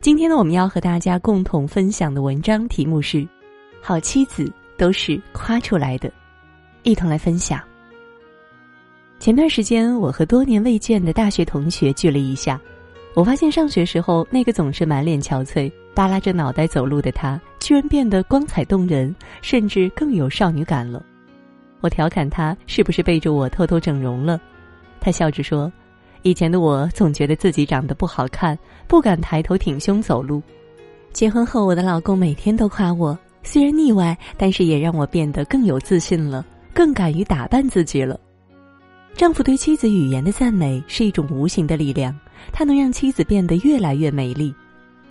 今天呢，我们要和大家共同分享的文章题目是：好妻子都是夸出来的。一同来分享。前段时间，我和多年未见的大学同学聚了一下，我发现上学时候那个总是满脸憔悴、耷拉着脑袋走路的他，居然变得光彩动人，甚至更有少女感了。我调侃他是不是背着我偷偷整容了，他笑着说：“以前的我总觉得自己长得不好看，不敢抬头挺胸走路。结婚后，我的老公每天都夸我，虽然腻歪，但是也让我变得更有自信了，更敢于打扮自己了。”丈夫对妻子语言的赞美是一种无形的力量，它能让妻子变得越来越美丽。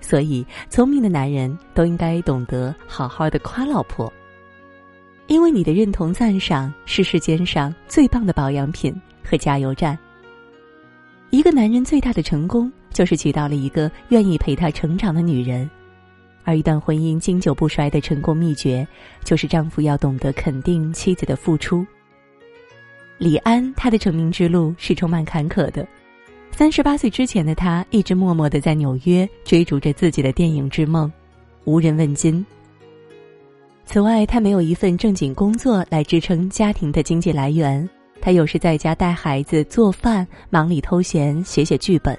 所以，聪明的男人都应该懂得好好的夸老婆，因为你的认同赞赏是世间上最棒的保养品和加油站。一个男人最大的成功，就是娶到了一个愿意陪他成长的女人，而一段婚姻经久不衰的成功秘诀，就是丈夫要懂得肯定妻子的付出。李安，他的成名之路是充满坎坷的。三十八岁之前的他，一直默默的在纽约追逐着自己的电影之梦，无人问津。此外，他没有一份正经工作来支撑家庭的经济来源，他有时在家带孩子、做饭，忙里偷闲写写剧本。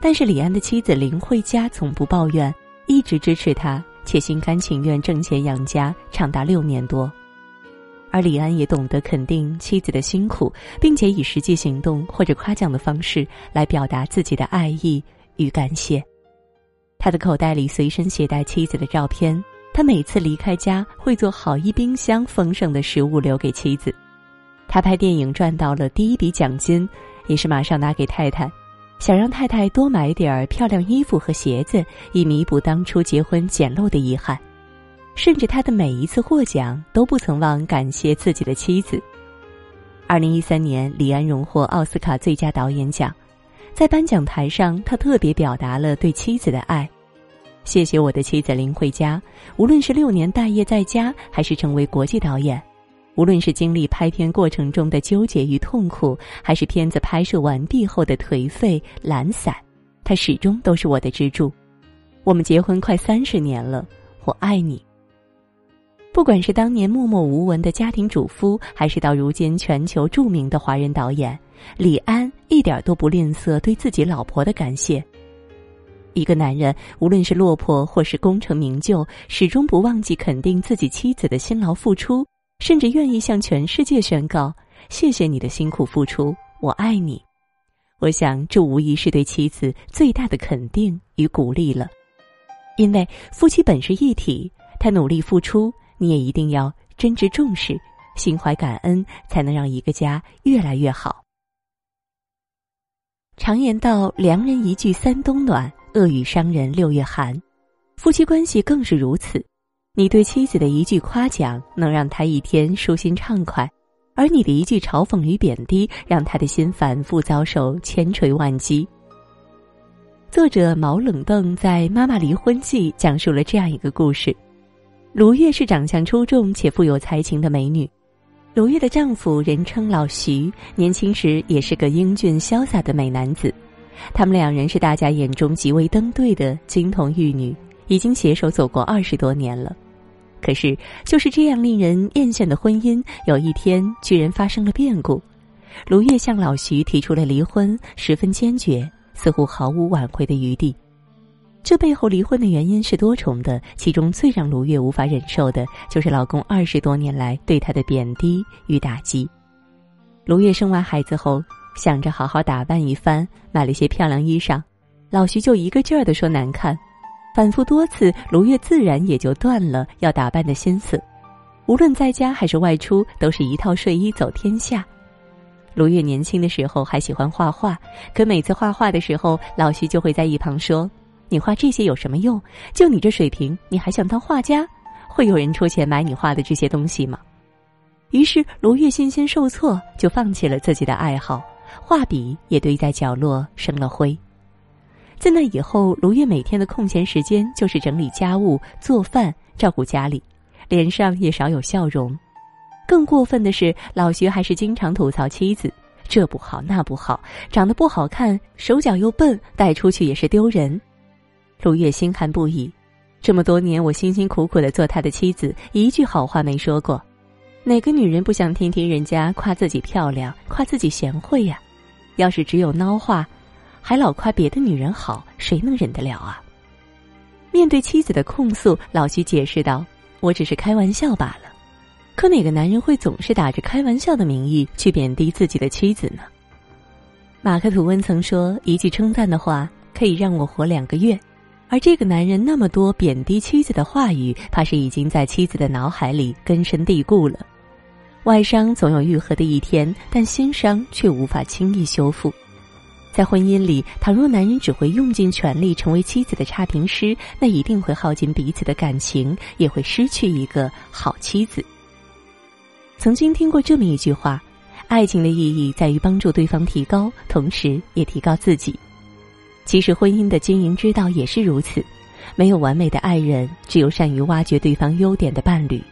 但是，李安的妻子林慧嘉从不抱怨，一直支持他，且心甘情愿挣钱养家，长达六年多。而李安也懂得肯定妻子的辛苦，并且以实际行动或者夸奖的方式来表达自己的爱意与感谢。他的口袋里随身携带妻子的照片，他每次离开家会做好一冰箱丰盛的食物留给妻子。他拍电影赚到了第一笔奖金，也是马上拿给太太，想让太太多买点儿漂亮衣服和鞋子，以弥补当初结婚简陋的遗憾。甚至他的每一次获奖都不曾忘感谢自己的妻子。二零一三年，李安荣获奥斯卡最佳导演奖，在颁奖台上，他特别表达了对妻子的爱：“谢谢我的妻子林慧嘉，无论是六年待业在家，还是成为国际导演，无论是经历拍片过程中的纠结与痛苦，还是片子拍摄完毕后的颓废懒散，他始终都是我的支柱。我们结婚快三十年了，我爱你。”不管是当年默默无闻的家庭主妇，还是到如今全球著名的华人导演，李安一点都不吝啬对自己老婆的感谢。一个男人无论是落魄或是功成名就，始终不忘记肯定自己妻子的辛劳付出，甚至愿意向全世界宣告：“谢谢你的辛苦付出，我爱你。”我想，这无疑是对妻子最大的肯定与鼓励了。因为夫妻本是一体，他努力付出。你也一定要真挚重视，心怀感恩，才能让一个家越来越好。常言道：“良人一句三冬暖，恶语伤人六月寒。”夫妻关系更是如此。你对妻子的一句夸奖，能让她一天舒心畅快；而你的一句嘲讽与贬低，让她的心反复遭受千锤万击。作者毛冷瞪在《妈妈离婚记》讲述了这样一个故事。卢月是长相出众且富有才情的美女，卢月的丈夫人称老徐，年轻时也是个英俊潇洒的美男子。他们两人是大家眼中极为登对的金童玉女，已经携手走过二十多年了。可是，就是这样令人艳羡的婚姻，有一天居然发生了变故。卢月向老徐提出了离婚，十分坚决，似乎毫无挽回的余地。这背后离婚的原因是多重的，其中最让卢月无法忍受的就是老公二十多年来对她的贬低与打击。卢月生完孩子后，想着好好打扮一番，买了些漂亮衣裳，老徐就一个劲儿的说难看，反复多次，卢月自然也就断了要打扮的心思。无论在家还是外出，都是一套睡衣走天下。卢月年轻的时候还喜欢画画，可每次画画的时候，老徐就会在一旁说。你画这些有什么用？就你这水平，你还想当画家？会有人出钱买你画的这些东西吗？于是卢月信心受挫，就放弃了自己的爱好，画笔也堆在角落生了灰。自那以后，卢月每天的空闲时间就是整理家务、做饭、照顾家里，脸上也少有笑容。更过分的是，老徐还是经常吐槽妻子：这不好，那不好，长得不好看，手脚又笨，带出去也是丢人。卢月心寒不已。这么多年，我辛辛苦苦的做他的妻子，一句好话没说过。哪个女人不想听听人家夸自己漂亮，夸自己贤惠呀？要是只有孬话，还老夸别的女人好，谁能忍得了啊？面对妻子的控诉，老徐解释道：“我只是开玩笑罢了。”可哪个男人会总是打着开玩笑的名义去贬低自己的妻子呢？马克吐温曾说：“一句称赞的话可以让我活两个月。”而这个男人那么多贬低妻子的话语，怕是已经在妻子的脑海里根深蒂固了。外伤总有愈合的一天，但心伤却无法轻易修复。在婚姻里，倘若男人只会用尽全力成为妻子的差评师，那一定会耗尽彼此的感情，也会失去一个好妻子。曾经听过这么一句话：爱情的意义在于帮助对方提高，同时也提高自己。其实婚姻的经营之道也是如此，没有完美的爱人，只有善于挖掘对方优点的伴侣。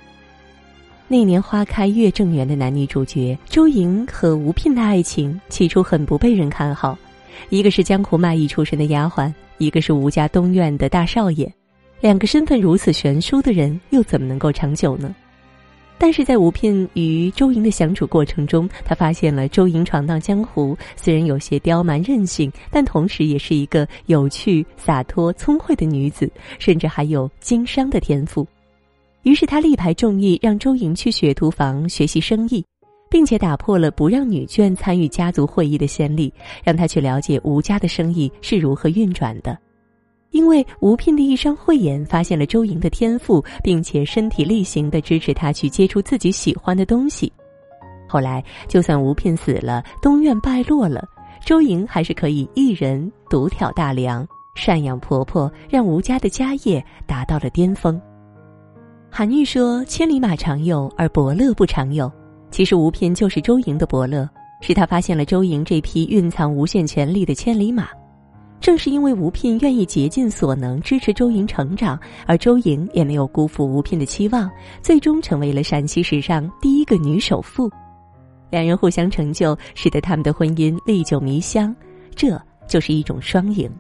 那年花开月正圆的男女主角周莹和吴聘的爱情，起初很不被人看好。一个是江湖卖艺出身的丫鬟，一个是吴家东院的大少爷，两个身份如此悬殊的人，又怎么能够长久呢？但是在吴聘与周莹的相处过程中，他发现了周莹闯荡江湖虽然有些刁蛮任性，但同时也是一个有趣、洒脱、聪慧的女子，甚至还有经商的天赋。于是他力排众议，让周莹去学徒房学习生意，并且打破了不让女眷参与家族会议的先例，让她去了解吴家的生意是如何运转的。因为吴聘的一双慧眼发现了周莹的天赋，并且身体力行的支持她去接触自己喜欢的东西。后来，就算吴聘死了，东院败落了，周莹还是可以一人独挑大梁，赡养婆婆，让吴家的家业达到了巅峰。韩愈说：“千里马常有，而伯乐不常有。”其实，吴聘就是周莹的伯乐，是他发现了周莹这匹蕴藏无限潜力的千里马。正是因为吴聘愿意竭尽所能支持周莹成长，而周莹也没有辜负吴聘的期望，最终成为了陕西史上第一个女首富。两人互相成就，使得他们的婚姻历久弥香，这就是一种双赢。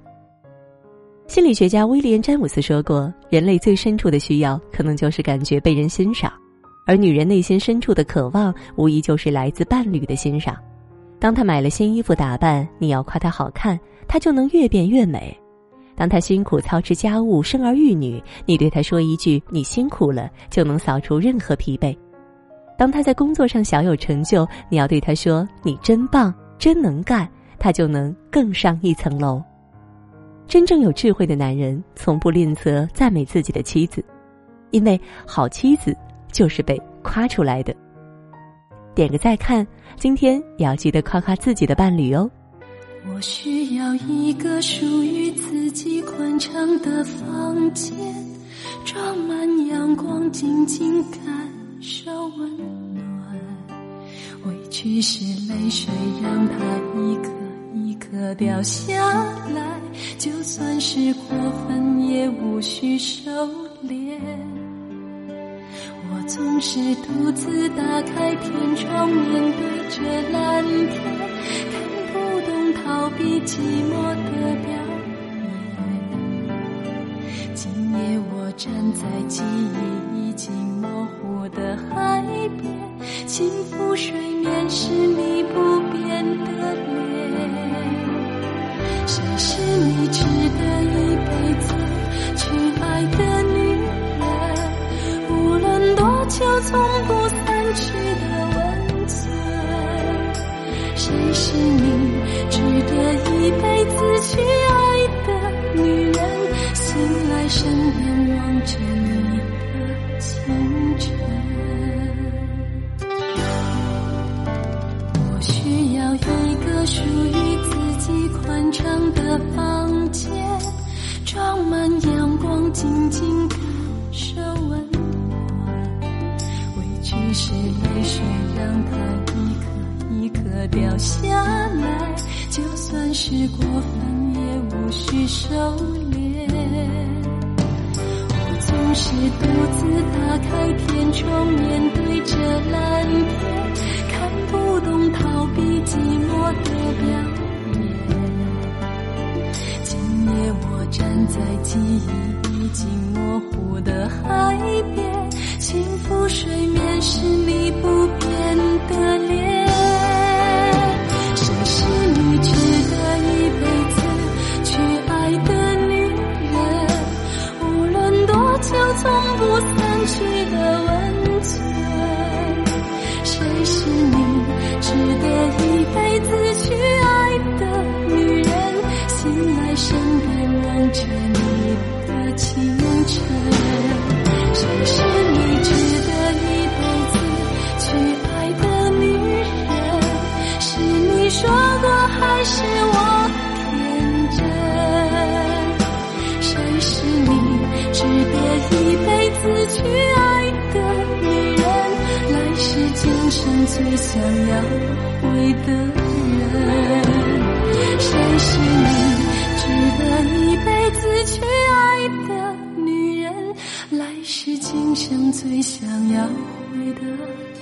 心理学家威廉·詹姆斯说过：“人类最深处的需要，可能就是感觉被人欣赏，而女人内心深处的渴望，无疑就是来自伴侣的欣赏。当她买了新衣服打扮，你要夸她好看。”她就能越变越美。当她辛苦操持家务、生儿育女，你对她说一句“你辛苦了”，就能扫除任何疲惫。当她在工作上小有成就，你要对她说“你真棒，真能干”，她就能更上一层楼。真正有智慧的男人，从不吝啬赞美自己的妻子，因为好妻子就是被夸出来的。点个再看，今天也要记得夸夸自己的伴侣哦。我需要一个属于自己宽敞的房间，装满阳光，静静感受温暖。委屈是泪水，让它一颗一颗掉下来，就算是过分，也无需收敛。总是独自打开天窗，面对着蓝天。看不懂逃避寂寞的表演。今夜我站在记忆已经模糊的海边，轻抚水面是去的温存。谁是你？值得一辈子去爱的女人，醒来身边望着你的清晨。我需要一个属于自己宽敞的房间，装满阳光，静静感受温暖。只是泪水让它一颗一颗掉下来就算是过分也无需收敛。我总是独自打开天窗面对着蓝天看不懂逃避寂寞的表演今夜我站在记忆已经模糊的海边幸福水面生最想要回的人，谁是你值得一辈子去爱的女人？来世今生最想要回的人。